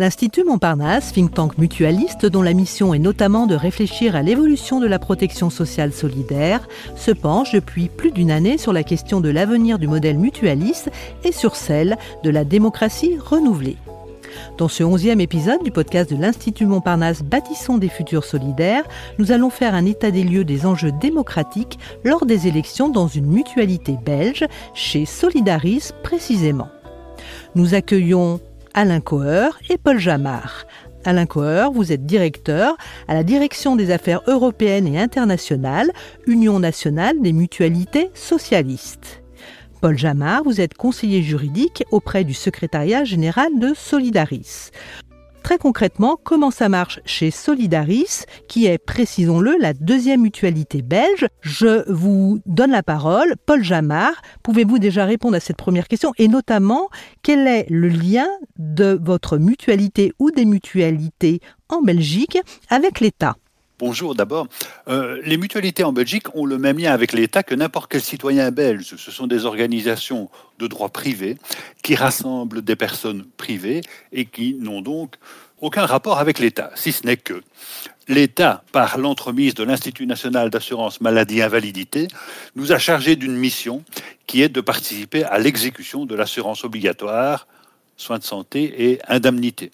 L'Institut Montparnasse, think tank mutualiste dont la mission est notamment de réfléchir à l'évolution de la protection sociale solidaire, se penche depuis plus d'une année sur la question de l'avenir du modèle mutualiste et sur celle de la démocratie renouvelée. Dans ce onzième épisode du podcast de l'Institut Montparnasse Bâtissons des futurs solidaires, nous allons faire un état des lieux des enjeux démocratiques lors des élections dans une mutualité belge, chez Solidaris précisément. Nous accueillons Alain Coeur et Paul Jamard. Alain Coeur, vous êtes directeur à la Direction des affaires européennes et internationales, Union nationale des mutualités socialistes. Paul Jamard, vous êtes conseiller juridique auprès du secrétariat général de Solidaris. Très concrètement, comment ça marche chez Solidaris, qui est, précisons-le, la deuxième mutualité belge? Je vous donne la parole. Paul Jamard, pouvez-vous déjà répondre à cette première question? Et notamment, quel est le lien de votre mutualité ou des mutualités en Belgique avec l'État? Bonjour d'abord. Euh, les mutualités en Belgique ont le même lien avec l'État que n'importe quel citoyen belge. Ce sont des organisations de droit privé qui rassemblent des personnes privées et qui n'ont donc aucun rapport avec l'État, si ce n'est que l'État, par l'entremise de l'Institut national d'assurance maladie invalidité, nous a chargé d'une mission qui est de participer à l'exécution de l'assurance obligatoire, soins de santé et indemnité.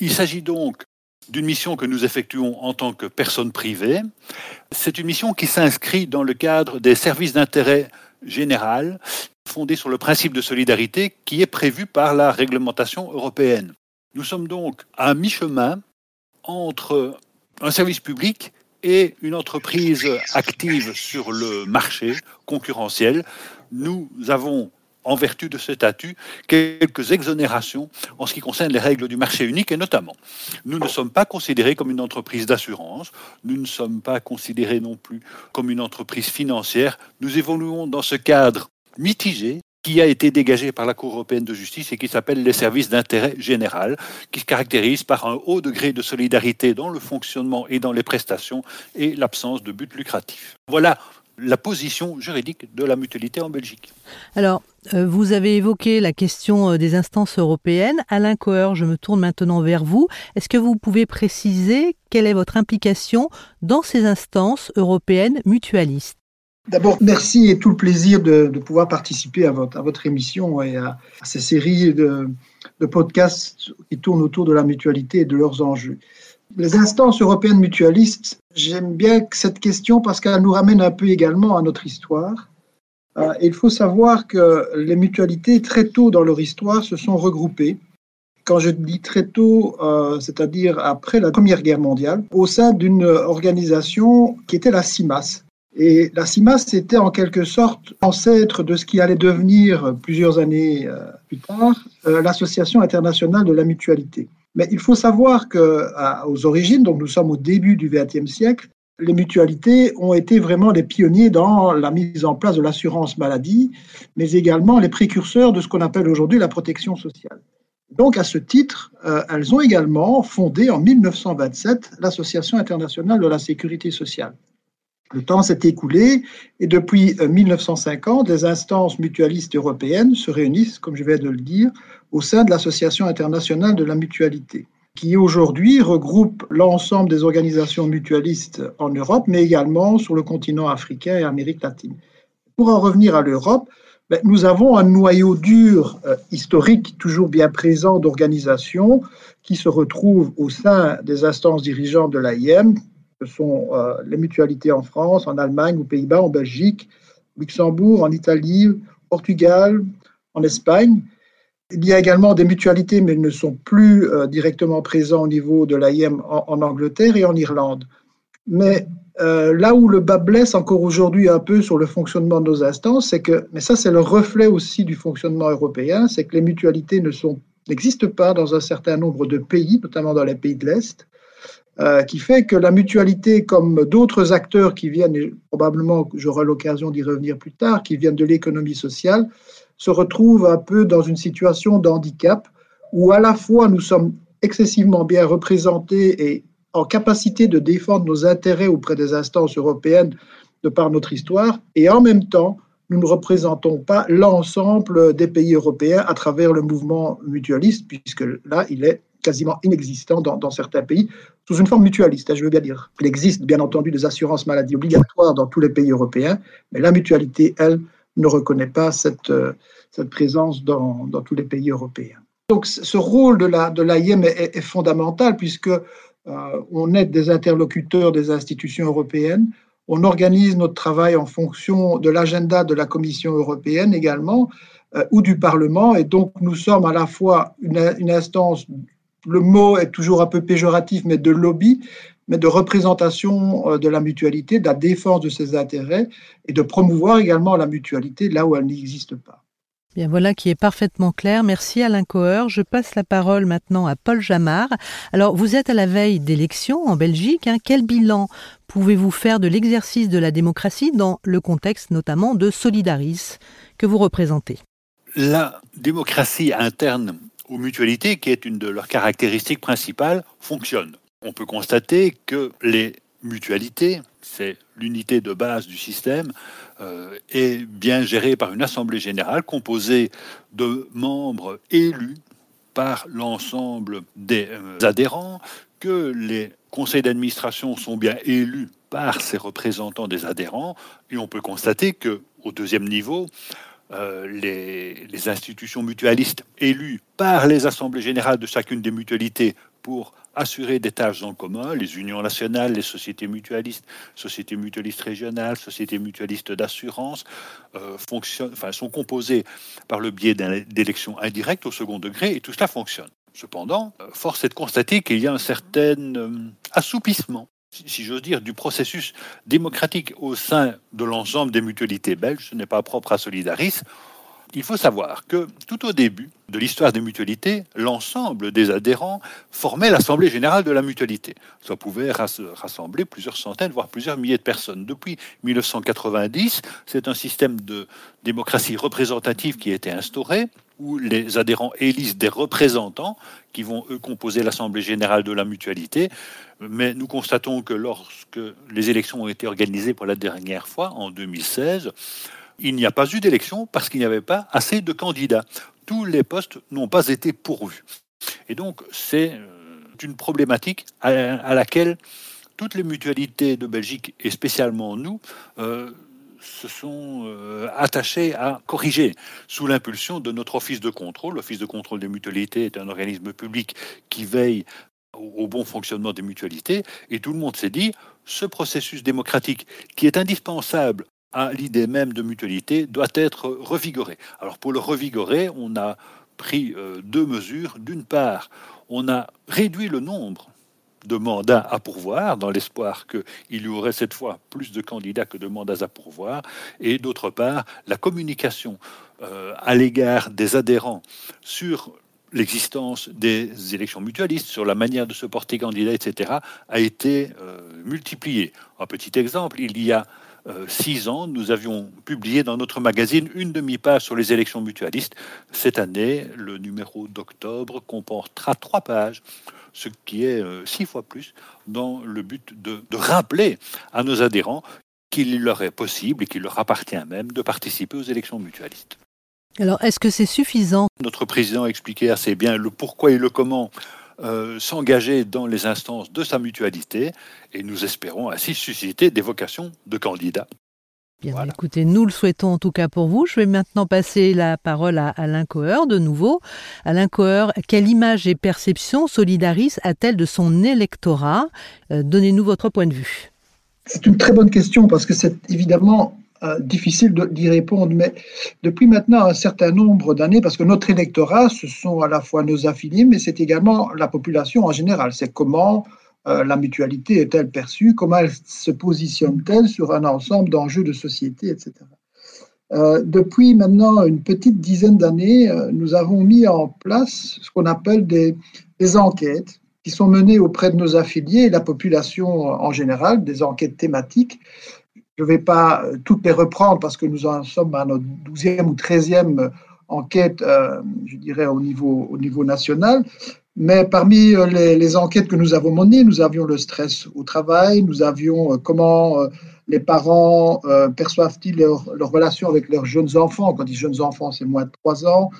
Il s'agit donc d'une mission que nous effectuons en tant que personne privée. C'est une mission qui s'inscrit dans le cadre des services d'intérêt général fondés sur le principe de solidarité qui est prévu par la réglementation européenne. Nous sommes donc à mi-chemin entre un service public et une entreprise active sur le marché concurrentiel. Nous avons en vertu de ce statut, quelques exonérations en ce qui concerne les règles du marché unique et notamment, nous ne sommes pas considérés comme une entreprise d'assurance, nous ne sommes pas considérés non plus comme une entreprise financière, nous évoluons dans ce cadre mitigé qui a été dégagé par la Cour européenne de justice et qui s'appelle les services d'intérêt général, qui se caractérise par un haut degré de solidarité dans le fonctionnement et dans les prestations et l'absence de but lucratif. Voilà la position juridique de la mutualité en Belgique. Alors, euh, vous avez évoqué la question euh, des instances européennes. Alain Coeur, je me tourne maintenant vers vous. Est-ce que vous pouvez préciser quelle est votre implication dans ces instances européennes mutualistes? D'abord, merci et tout le plaisir de, pouvoir participer à votre, à votre, émission et à, ces séries de, de podcasts qui tournent autour de la mutualité et de leurs enjeux. Les instances européennes mutualistes, j'aime bien cette question parce qu'elle nous ramène un peu également à notre histoire. Euh, il faut savoir que les mutualités, très tôt dans leur histoire, se sont regroupées. Quand je dis très tôt, euh, c'est-à-dire après la Première Guerre mondiale, au sein d'une organisation qui était la CIMAS. Et la CIMAS était en quelque sorte ancêtre de ce qui allait devenir plusieurs années euh, plus tard l'Association internationale de la mutualité. Mais il faut savoir qu'aux origines, donc nous sommes au début du XXe siècle, les mutualités ont été vraiment les pionniers dans la mise en place de l'assurance maladie, mais également les précurseurs de ce qu'on appelle aujourd'hui la protection sociale. Donc, à ce titre, euh, elles ont également fondé en 1927 l'Association internationale de la sécurité sociale. Le temps s'est écoulé et depuis 1950, euh, les instances mutualistes européennes se réunissent, comme je viens de le dire, au sein de l'Association internationale de la mutualité, qui aujourd'hui regroupe l'ensemble des organisations mutualistes en Europe, mais également sur le continent africain et Amérique latine. Pour en revenir à l'Europe, ben, nous avons un noyau dur euh, historique toujours bien présent d'organisations qui se retrouvent au sein des instances dirigeantes de l'AIM, ce sont euh, les mutualités en France, en Allemagne, aux Pays-Bas, en Belgique, Luxembourg, en Italie, Portugal, en Espagne. Il y a également des mutualités, mais elles ne sont plus euh, directement présentes au niveau de l'AIM en, Angleterre et en Irlande. Mais euh, là où le bas blesse encore aujourd'hui un peu sur le fonctionnement de nos instances, c'est que, mais ça c'est le reflet aussi du fonctionnement européen, c'est que les mutualités n'existent pas dans un certain nombre de pays, notamment dans les pays de l'Est. Euh, qui fait que la mutualité, comme d'autres acteurs qui viennent, et probablement j'aurai l'occasion d'y revenir plus tard, qui viennent de l'économie sociale, se retrouve un peu dans une situation d'handicap où à la fois nous sommes excessivement bien représentés et en capacité de défendre nos intérêts auprès des instances européennes de par notre histoire, et en même temps, nous ne représentons pas l'ensemble des pays européens à travers le mouvement mutualiste, puisque là, il est quasiment inexistant dans, certains pays, sous une forme mutualiste, hein, je veux bien dire. Il existe bien entendu des assurances maladies obligatoires dans tous les pays européens, mais la mutualité, elle, ne reconnaît pas cette, euh, présence dans, tous les pays européens. Donc ce rôle de l'AIM la, de est, est, fondamental puisque euh, on est des interlocuteurs des institutions européennes, on organise notre travail en fonction de l'agenda de la Commission européenne également, euh, ou du Parlement. Et donc, nous sommes à la fois une, instance, le mot est toujours un peu péjoratif, mais de lobby, mais de représentation euh, de la mutualité, de la défense de ses intérêts et de promouvoir également la mutualité là où elle n'existe pas. Bien voilà qui est parfaitement clair. Merci Alain Coeur. Je passe la parole maintenant à Paul Jamard. Alors vous êtes à la veille d'élections en Belgique. Hein. Quel bilan pouvez-vous faire de l'exercice de la démocratie dans le contexte notamment de Solidaris que vous représentez? La démocratie interne aux mutualités, qui est une de leurs caractéristiques principales, fonctionne. On peut constater que les mutualités, c'est l'unité de base du système, euh, est bien gérée par une assemblée générale composée de membres élus par l'ensemble des euh, adhérents, que les conseils d'administration sont bien élus par ces représentants des adhérents, et on peut constater que au deuxième niveau, euh, les, institutions mutualistes élues par les assemblées générales de chacune des mutualités pour assurer des tâches en commun, les unions nationales, les sociétés mutualistes, sociétés mutualistes régionales, sociétés mutualistes d'assurance, euh, sont composées par le biais d'élections indirectes au second degré, et tout cela fonctionne. Cependant, euh, force est de constater qu'il y a un certain assoupissement si j'ose dire, du processus démocratique au sein de l'ensemble des mutualités belges. Ce n'est pas propre à Solidaris. Il faut savoir que tout au début de l'histoire des mutualités, l'ensemble des adhérents formaient l'Assemblée générale de la mutualité. Ça pouvait rassembler plusieurs centaines, voire plusieurs milliers de personnes. Depuis 1990, c'est un système de démocratie représentative qui a été instauré, où les adhérents élisent des représentants qui vont, eux, composer l'Assemblée générale de la mutualité. Mais nous constatons que lorsque les élections ont été organisées pour la dernière fois, en 2016, il n'y a pas eu d'élection parce qu'il n'y avait pas assez de candidats. Tous les postes n'ont pas été pourvus. Et donc, c'est euh, une problématique à, laquelle toutes les mutualités de Belgique, et spécialement nous, euh, se sont euh, attachés à corriger sous l'impulsion de notre office de contrôle. L'office de contrôle des mutualités est un organisme public qui veille au bon fonctionnement des mutualités. Et tout le monde s'est dit, ce processus démocratique qui est indispensable à l'idée même de mutualité doit être revigoré. Alors pour le revigorer, on a pris euh, deux mesures. D'une part, on a réduit le nombre de mandats à pourvoir, dans l'espoir qu'il y aurait cette fois plus de candidats que de mandats à pourvoir, et d'autre part, la communication euh, à l'égard des adhérents sur l'existence des élections mutualistes, sur la manière de se porter candidat, etc., a été euh, multipliée. Un petit exemple, il y a euh, six ans, nous avions publié dans notre magazine une demi-page sur les élections mutualistes. Cette année, le numéro d'octobre comportera trois pages, ce qui est euh, six fois plus, dans le but de, de rappeler à nos adhérents qu'il leur est possible et qu'il leur appartient même de participer aux élections mutualistes. Alors, est-ce que c'est suffisant? Notre président a expliqué assez bien le pourquoi et le comment euh, s'engager dans les instances de sa mutualité et nous espérons ainsi susciter des vocations de candidats. Bien, écoutez, nous le souhaitons en tout cas pour vous. Je vais maintenant passer la parole à Alain Coeur de nouveau. Alain Coeur, quelle image et perception Solidaris a-t-elle de son électorat? Euh, Donnez-nous votre point de vue. C'est une très bonne question parce que c'est évidemment euh, difficile d'y répondre, mais depuis maintenant un certain nombre d'années, parce que notre électorat, ce sont à la fois nos affiliés, mais c'est également la population en général. C'est comment euh, la mutualité est-elle perçue, comment elle se positionne-t-elle sur un ensemble d'enjeux de société, etc. Euh, depuis maintenant une petite dizaine d'années, nous avons mis en place ce qu'on appelle des, enquêtes qui sont menées auprès de nos affiliés et la population en général, des enquêtes thématiques je ne vais pas euh, toutes les reprendre parce que nous en sommes à notre 12e ou 13e enquête, euh, je dirais, au niveau national. Mais parmi euh, les, enquêtes que nous avons menées, nous avions le stress au travail, nous avions comment les parents euh, perçoivent-ils leur, relation avec leurs jeunes enfants Quand ils jeunes enfants, c'est moins de 3 ans.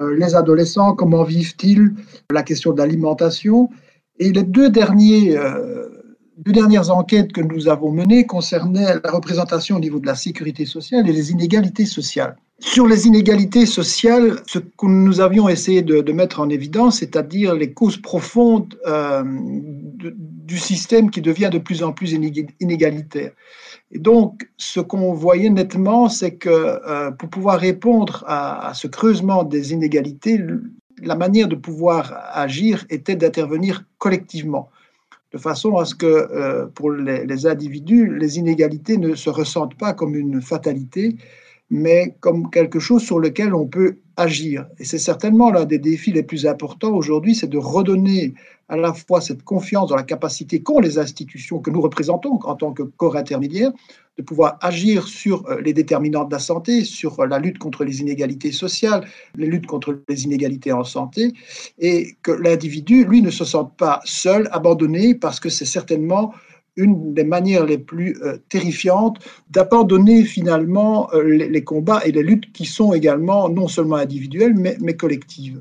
Euh, les adolescents, comment vivent-ils? La question de l'alimentation. Et les deux, derniers, euh, deux dernières enquêtes que nous avons menées concernaient la représentation au niveau de la sécurité sociale et les inégalités sociales. Sur les inégalités sociales, ce que nous avions essayé de, mettre en évidence, c'est-à-dire les causes profondes euh, du système qui devient de plus en plus inégalitaire. Et donc, ce qu'on voyait nettement, c'est que euh, pour pouvoir répondre à, ce creusement des inégalités, la manière de pouvoir agir était d'intervenir collectivement, de façon à ce que euh, pour les, les individus, les inégalités ne se ressentent pas comme une fatalité, mais comme quelque chose sur lequel on peut agir. Et c'est certainement l'un des défis les plus importants aujourd'hui, c'est de redonner à la fois cette confiance dans la capacité qu'ont les institutions que nous représentons en tant que corps intermédiaire, de pouvoir agir sur euh, les déterminants de la santé, sur la lutte contre les inégalités sociales, les luttes contre les inégalités en santé, et que l'individu, lui, ne se sente pas seul, abandonné, parce que c'est certainement une des manières les plus euh, terrifiantes d'abandonner finalement euh, les, combats et les luttes qui sont également non seulement individuelles, mais, mais collectives.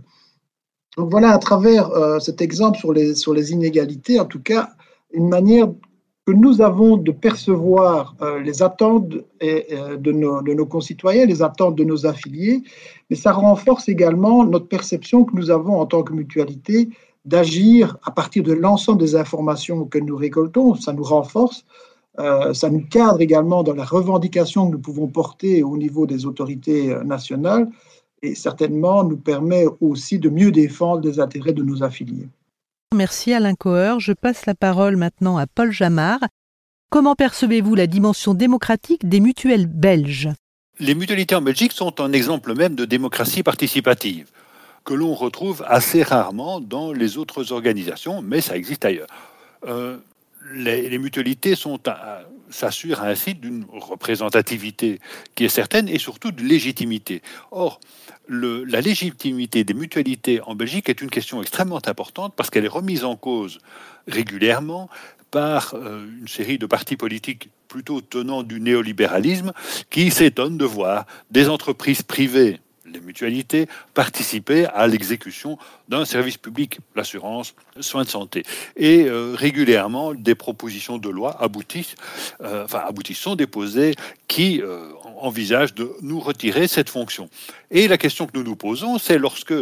Donc voilà, à travers euh, cet exemple sur les, sur les inégalités, en tout cas, une manière que nous avons de percevoir les attentes de nos, de nos concitoyens, les attentes de nos affiliés, mais ça renforce également notre perception que nous avons en tant que mutualité d'agir à partir de l'ensemble des informations que nous récoltons. Ça nous renforce, euh, ça nous cadre également dans la revendication que nous pouvons porter au niveau des autorités euh, nationales et certainement nous permet aussi de mieux défendre les intérêts de nos affiliés. Merci Alain Coeur. Je passe la parole maintenant à Paul Jamard. Comment percevez-vous la dimension démocratique des mutuelles belges? Les mutualités en Belgique sont un exemple même de démocratie participative que l'on retrouve assez rarement dans les autres organisations, mais ça existe ailleurs. Euh, les, mutualités s'assurent ainsi d'une représentativité qui est certaine et surtout de légitimité. Or, le, la légitimité des mutualités en Belgique est une question extrêmement importante parce qu'elle est remise en cause régulièrement par euh, une série de partis politiques plutôt tenant du néolibéralisme qui s'étonnent de voir des entreprises privées les mutualités participaient à l'exécution d'un service public, l'assurance, soins de santé. Et euh, régulièrement, des propositions de loi aboutissent, euh, enfin aboutissent, sont déposées qui euh, envisagent de nous retirer cette fonction. Et la question que nous nous posons, c'est lorsque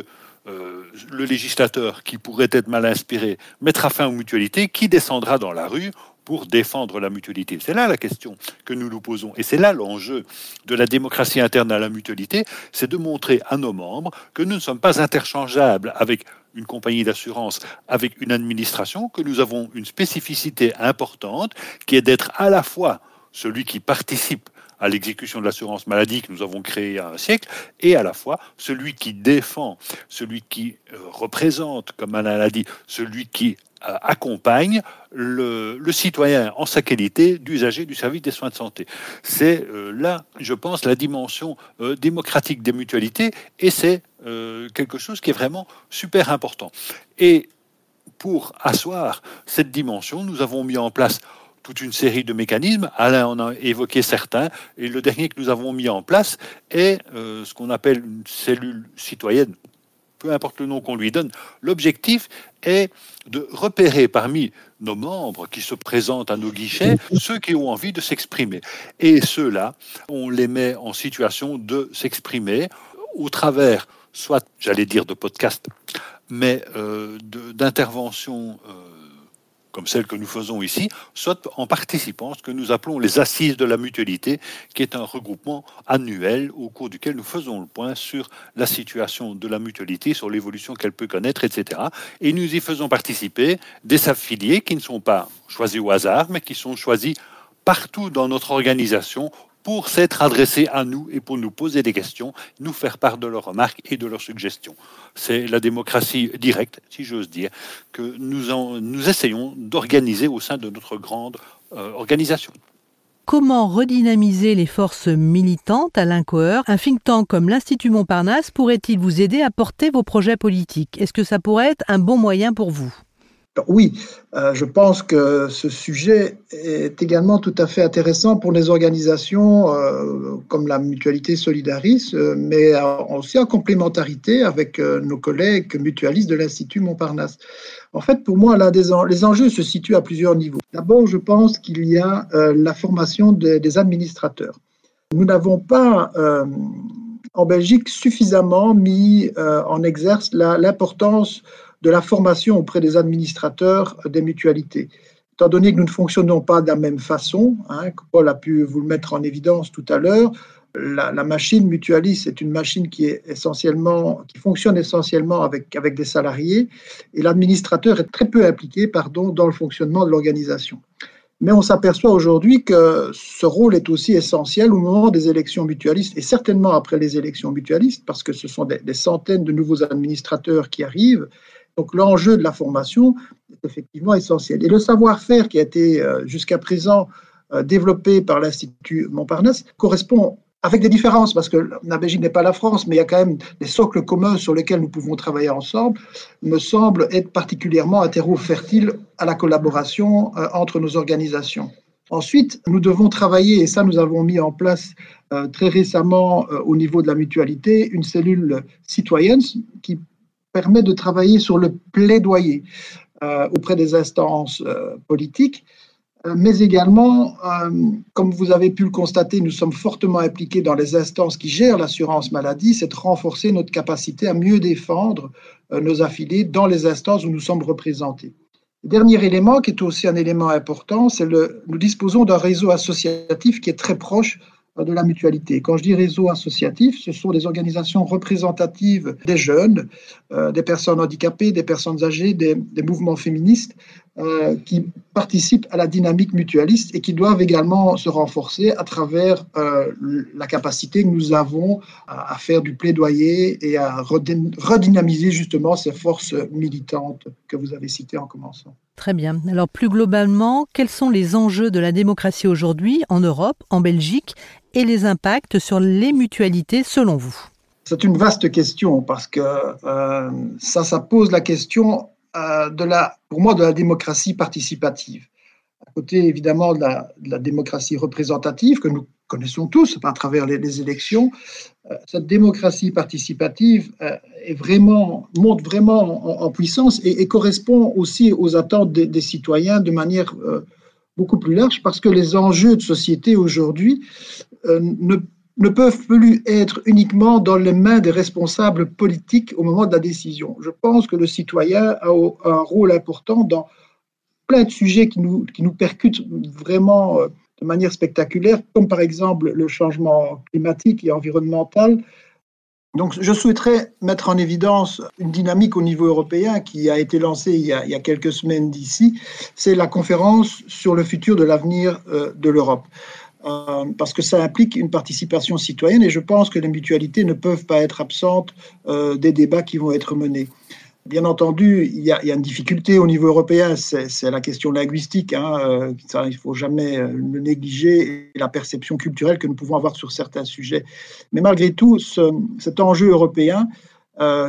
le législateur, qui pourrait être mal inspiré, mettra fin aux mutualités, qui descendra dans la rue pour défendre la mutualité C'est là la question que nous nous posons. Et c'est là l'enjeu de la démocratie interne à la mutualité, c'est de montrer à nos membres que nous ne sommes pas interchangeables avec une compagnie d'assurance, avec une administration, que nous avons une spécificité importante qui est d'être à la fois celui qui participe à l'exécution de l'assurance maladie que nous avons créée il y a un siècle, et à la fois celui qui défend, celui qui représente, comme Alain l'a dit, celui qui accompagne le, citoyen en sa qualité d'usager du service des soins de santé. C'est euh, là, je pense, la dimension euh, démocratique des mutualités et c'est quelque chose qui est vraiment super important. Et pour asseoir cette dimension, nous avons mis en place toute une série de mécanismes. Alain en a évoqué certains. Et le dernier que nous avons mis en place est ce qu'on appelle une cellule citoyenne peu importe le nom qu'on lui donne, l'objectif est de repérer parmi nos membres qui se présentent à nos guichets ceux qui ont envie de s'exprimer. Et ceux-là, on les met en situation de s'exprimer au travers, soit, j'allais dire, de podcasts, mais euh, d'interventions. Euh, comme celle que nous faisons ici, soit en participant à ce que nous appelons les assises de la mutualité, qui est un regroupement annuel au cours duquel nous faisons le point sur la situation de la mutualité, sur l'évolution qu'elle peut connaître, etc. Et nous y faisons participer des affiliés qui ne sont pas choisis au hasard, mais qui sont choisis partout dans notre organisation pour s'être adressés à nous et pour nous poser des questions, nous faire part de leurs remarques et de leurs suggestions. C'est la démocratie directe, si j'ose dire, que nous, essayons d'organiser au sein de notre grande euh, organisation. Comment redynamiser les forces militantes à l'Incoeur? Un think tank comme l'Institut Montparnasse pourrait-il vous aider à porter vos projets politiques? Est-ce que ça pourrait être un bon moyen pour vous? Oui, euh, je pense que ce sujet est également tout à fait intéressant pour les organisations euh, comme la mutualité Solidaris, euh, mais aussi en complémentarité avec nos collègues mutualistes de l'Institut Montparnasse. En fait, pour moi, les enjeux se situent à plusieurs niveaux. D'abord, je pense qu'il y a la formation des administrateurs. Nous n'avons pas en Belgique suffisamment mis en exerce l'importance de la formation auprès des administrateurs des mutualités. Étant donné que nous ne fonctionnons pas de la même façon, hein, Paul a pu vous le mettre en évidence tout à l'heure, la, machine mutualiste est une machine qui est essentiellement, qui fonctionne essentiellement avec, avec des salariés, et l'administrateur est très peu impliqué, pardon, dans le fonctionnement de l'organisation. Mais on s'aperçoit aujourd'hui que ce rôle est aussi essentiel au moment des élections mutualistes et certainement après les élections mutualistes, parce que ce sont des centaines de nouveaux administrateurs qui arrivent donc l'enjeu de la formation est effectivement essentiel. Et le savoir-faire qui a été euh, jusqu'à présent euh, développé par l'Institut Montparnasse correspond avec des différences, parce que la Belgique n'est pas la France, mais il y a quand même des socles communs sur lesquels nous pouvons travailler ensemble, me semble être particulièrement un terreau fertile à la collaboration euh, entre nos organisations. Ensuite, nous devons travailler, et ça nous avons mis en place très récemment au niveau de la mutualité, une cellule citoyenne qui permet de travailler sur le plaidoyer euh, auprès des instances euh, politiques, euh, mais également, comme vous avez pu le constater, nous sommes fortement impliqués dans les instances qui gèrent l'assurance maladie, c'est de renforcer notre capacité à mieux défendre nos affiliés dans les instances où nous sommes représentés. dernier élément qui est aussi un élément important, c'est que nous disposons d'un réseau associatif qui est très proche de la mutualité. Quand je dis réseau associatif, ce sont des organisations représentatives des jeunes, euh, des personnes handicapées, des personnes âgées, des, mouvements féministes euh, qui participent à la dynamique mutualiste et qui doivent également se renforcer à travers euh, la capacité que nous avons à, faire du plaidoyer et à redynamiser justement ces forces militantes que vous avez citées en commençant. Très bien. Alors plus globalement, quels sont les enjeux de la démocratie aujourd'hui en Europe, en Belgique et les impacts sur les mutualités selon vous? C'est une vaste question parce que euh, ça, ça pose la question euh, pour moi, de la démocratie participative. À côté, évidemment, de la, démocratie représentative que nous connaissons tous à travers les, élections, euh, cette démocratie participative vraiment, monte vraiment en, puissance et, correspond aussi aux attentes des, citoyens de manière beaucoup plus large parce que les enjeux de société aujourd'hui euh, ne, ne, peuvent plus être uniquement dans les mains des responsables politiques au moment de la décision. Je pense que le citoyen a, un rôle important dans plein de sujets qui nous, qui nous percutent vraiment euh, de manière spectaculaire, comme par exemple le changement climatique et environnemental, donc, je souhaiterais mettre en évidence une dynamique au niveau européen qui a été lancée il y a, quelques semaines d'ici. C'est la conférence sur le futur de l'avenir euh, de l'Europe. Euh, parce que ça implique une participation citoyenne et je pense que les mutualités ne peuvent pas être absentes euh, des débats qui vont être menés. Bien entendu, il y, a, une difficulté au niveau européen, c'est la question linguistique. Hein, euh, il ne faut jamais le négliger, et la perception culturelle que nous pouvons avoir sur certains sujets. Mais malgré tout, cet enjeu européen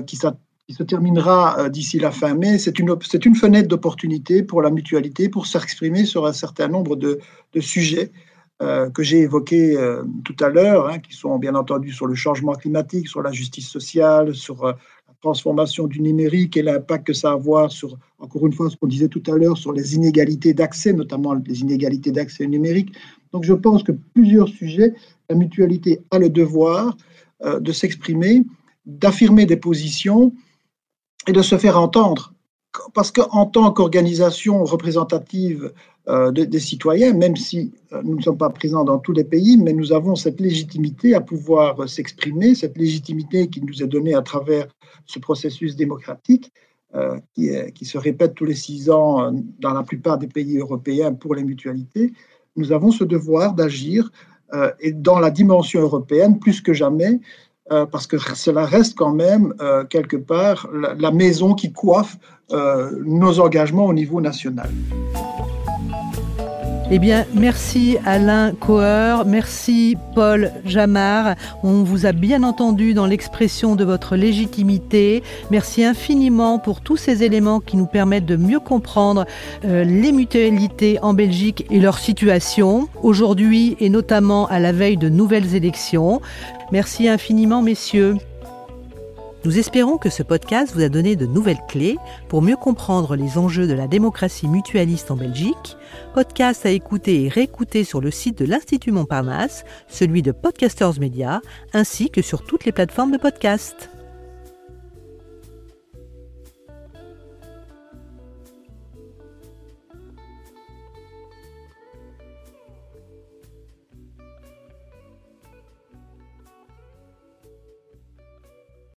qui, se terminera d'ici la fin mai, c'est une, fenêtre d'opportunité pour la mutualité, pour s'exprimer sur un certain nombre de, sujets que j'ai évoqués tout à l'heure, hein, qui sont bien entendu sur le changement climatique, sur la justice sociale, sur transformation du numérique et l'impact que ça va avoir sur, encore une fois, ce qu'on disait tout à l'heure, sur les inégalités d'accès, notamment les inégalités d'accès numérique. Donc je pense que plusieurs sujets, la mutualité a le devoir euh, de s'exprimer, d'affirmer des positions et de se faire entendre. Parce qu'en tant qu'organisation représentative euh, des citoyens, même si euh, nous ne sommes pas présents dans tous les pays, mais nous avons cette légitimité à pouvoir s'exprimer, cette légitimité qui nous est donnée à travers ce processus démocratique euh, qui, se répète tous les six ans dans la plupart des pays européens pour les mutualités. Nous avons ce devoir d'agir dans la dimension européenne plus que jamais parce que cela reste quand même quelque part la, maison qui coiffe nos engagements au niveau national. Eh bien, merci Alain Coeur, merci Paul Jamard. On vous a bien entendu dans l'expression de votre légitimité. Merci infiniment pour tous ces éléments qui nous permettent de mieux comprendre euh, les mutualités en Belgique et leur situation aujourd'hui et notamment à la veille de nouvelles élections. Merci infiniment, messieurs. Nous espérons que ce podcast vous a donné de nouvelles clés pour mieux comprendre les enjeux de la démocratie mutualiste en Belgique. Podcast à écouter et réécouter sur le site de l'Institut Montparnasse, celui de Podcasters Media, ainsi que sur toutes les plateformes de podcast.